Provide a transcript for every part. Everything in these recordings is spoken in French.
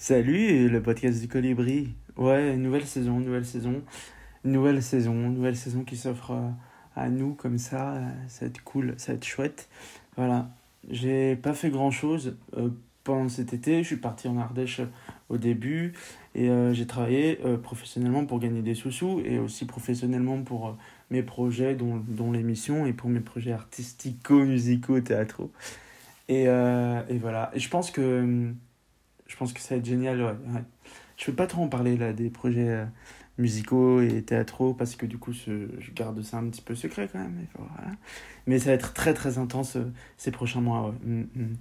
Salut, le podcast du Colibri. Ouais, nouvelle saison, nouvelle saison, nouvelle saison, nouvelle saison qui s'offre euh, à nous comme ça. euh, Ça va être cool, ça va être chouette. Voilà, j'ai pas fait grand chose pendant cet été. Je suis parti en Ardèche euh, au début et euh, j'ai travaillé euh, professionnellement pour gagner des sous-sous et aussi professionnellement pour euh, mes projets, dont, dont l'émission et pour mes projets artistico-musicaux, théâtraux. Et, euh, et voilà. Et je pense que hum, je pense que ça va être génial. Ouais, ouais. Je peux pas trop en parler là des projets euh, musicaux et théâtraux parce que du coup je garde ça un petit peu secret quand même. Voilà. mais ça va être très très intense euh, ces prochains mois. Ouais, Hum, hum.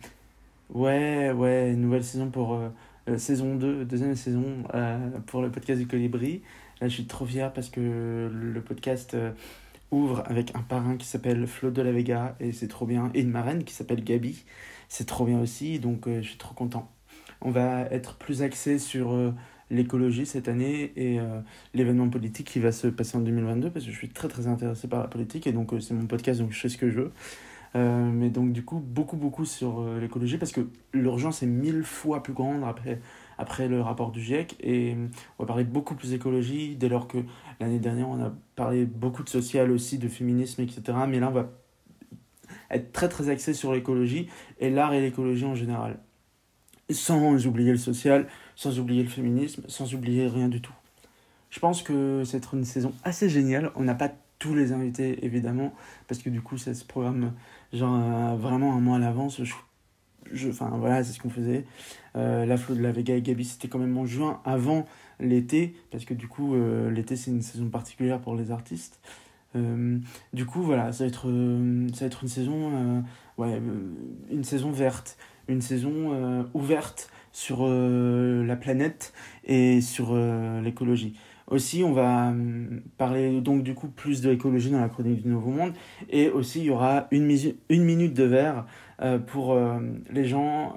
ouais, ouais, nouvelle saison pour euh, euh, saison 2, deuxième saison pour le podcast du Colibri. Là je suis trop fier parce que le podcast ouvre avec un parrain qui s'appelle Flo de la Vega et c'est trop bien. Et une marraine qui s'appelle Gabi. C'est trop bien aussi donc je suis trop content. On va être plus axé sur euh, l'écologie cette année et euh, l'événement politique qui va se passer en 2022 parce que je suis très très intéressé par la politique et donc euh, c'est mon podcast donc je fais ce que je veux. Mais donc du coup beaucoup beaucoup sur l'écologie parce que l'urgence est mille fois plus grande après, après le rapport du GIEC et on va parler beaucoup plus d'écologie dès lors que l'année dernière on a parlé beaucoup de social aussi, de féminisme etc. Mais là on va être très très axé sur l'écologie et l'art et l'écologie en général sans oublier le social, sans oublier le féminisme, sans oublier rien du tout. Je pense que c'est une saison assez géniale. On n'a pas tous les invités, évidemment, parce que du coup, ça se programme genre euh, vraiment un mois à l'avance. Je, enfin, voilà, c'est ce qu'on faisait. Euh, la Flo de la Vega et Gabi, c'était quand même en juin, avant l'été, parce que du coup, euh, l'été, c'est une saison particulière pour les artistes. Du coup, voilà, ça va être, ça va être une saison, ouais, une saison verte une saison euh, ouverte sur euh, la planète et sur euh, l'écologie. Aussi, on va hum, parler donc du coup plus de l'écologie dans la chronique du Nouveau Monde et aussi il y aura une, une minute de verre pour les gens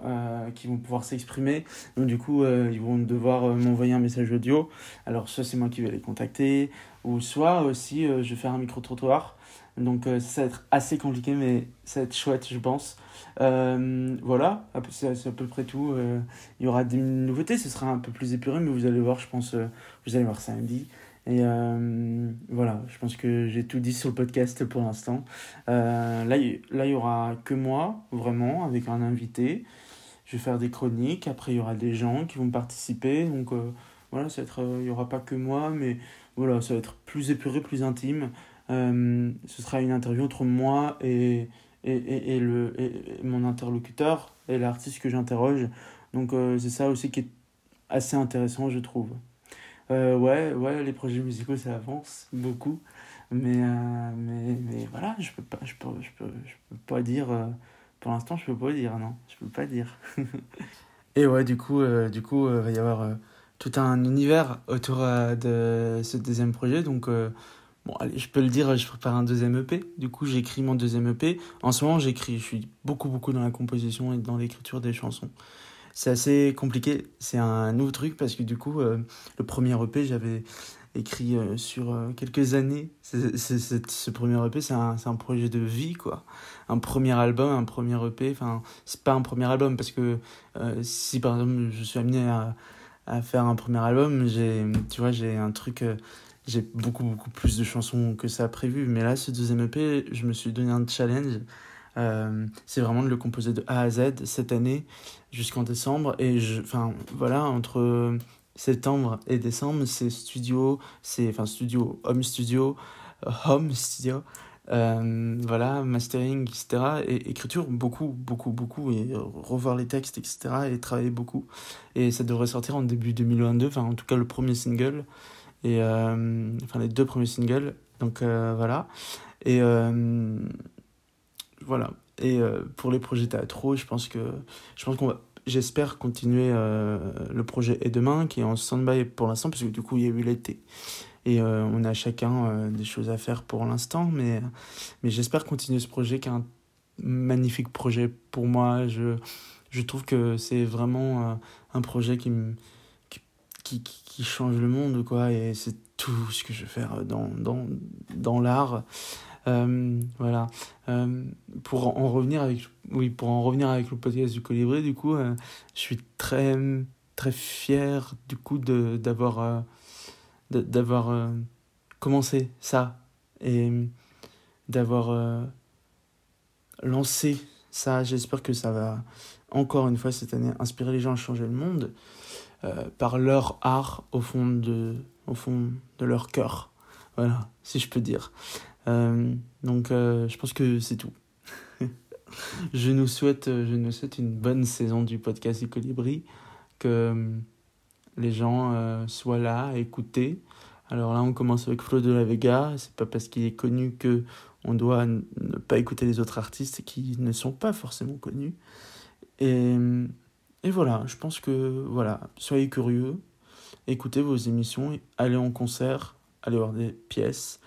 qui vont pouvoir s'exprimer. Donc du coup, ils vont devoir m'envoyer un message audio. Alors soit c'est moi qui vais les contacter ou soit aussi je vais faire un micro-trottoir. Donc euh, ça va être assez compliqué mais ça va être chouette je pense. Euh, voilà, c'est à peu près tout. Euh, il y aura des nouveautés, ce sera un peu plus épuré, mais vous allez voir, je pense, vous allez voir samedi. Et voilà, je pense que j'ai tout dit sur le podcast pour l'instant. Là, il- y aura que moi, vraiment, avec un invité. Je vais faire des chroniques, après il y aura des gens qui vont participer. Donc voilà, ça va être, il n'y aura pas que moi, mais voilà, ça va être plus épuré, plus intime. Euh, ce sera une interview entre moi et, et, et, et mon interlocuteur et l'artiste que j'interroge. Donc euh, c'est ça aussi qui est assez intéressant, je trouve. Euh, ouais, ouais, les projets musicaux, ça avance beaucoup. Mais, mais, mais voilà, je peux pas, je peux, je peux, je peux pas dire... pour l'instant, je peux pas dire, non. Je peux pas dire. et ouais, du coup, du coup, euh, va y avoir tout un univers autour de ce deuxième projet. Donc, bon, allez, je peux le dire, je prépare un deuxième EP. Du coup, j'écris mon deuxième EP. En ce moment, j'écris, je suis beaucoup, beaucoup dans la composition et dans l'écriture des chansons. C'est assez compliqué, c'est un nouveau truc parce que du coup, euh, le premier EP, j'avais écrit euh, sur euh, quelques années. C'est- ce premier EP, c'est un, un projet de vie, quoi. Un premier album, un premier EP, enfin, c'est pas un premier album parce que si par exemple je suis amené à, à faire un premier album, tu vois, j'ai un truc. J'ai beaucoup, beaucoup plus de chansons que ça prévu. Mais là, ce deuxième EP, je me suis donné un challenge. Euh, c'est vraiment de le composer de A à Z cette année jusqu'en décembre. Et je, enfin, voilà, entre septembre et décembre, c'est studio, c'est, enfin, studio, home studio, home studio, euh, voilà, mastering, etc. Et écriture, beaucoup, beaucoup, beaucoup. Et revoir les textes, etc. Et travailler beaucoup. Et ça devrait sortir en début 2022, enfin, en tout cas, le premier single. Et, euh, enfin, les deux premiers singles. Donc, euh, voilà. Et, euh, voilà. Et pour les projets théâtraux, je pense que je pense qu'on j'espère continuer le projet Et demain qui est en stand-by pour l'instant parce que du coup il y a eu l'été et on a chacun des choses à faire pour l'instant mais mais j'espère continuer ce projet qui est un magnifique projet pour moi je je trouve que c'est vraiment un projet qui me qui, change le monde quoi et c'est tout ce que je veux faire dans dans dans l'art euh, voilà. Euh, pour en revenir avec, oui, pour en revenir avec le podcast du Colibri, du coup, euh, je suis très, très fier du coup de d'avoir d'avoir commencé ça et d'avoir lancé ça. J'espère que ça va encore une fois cette année inspirer les gens à changer le monde par leur art au fond de au fond de leur cœur. Voilà, si je peux dire. Euh, donc, euh, je pense que c'est tout. je, nous souhaite, je nous souhaite une bonne saison du podcast du Colibri, que euh, les gens soient là à écouter. Alors là, on commence avec Flo de la Vega. C'est pas parce qu'il est connu que on doit ne pas écouter les autres artistes qui ne sont pas forcément connus. Et, et voilà, je pense que voilà, soyez curieux, écoutez vos émissions, allez en concert, allez voir des pièces,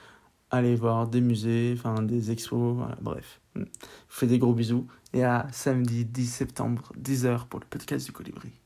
allez voir des musées, enfin des expos, bref. Je fais des gros bisous et à samedi 10 septembre, 10h pour le podcast du Colibri.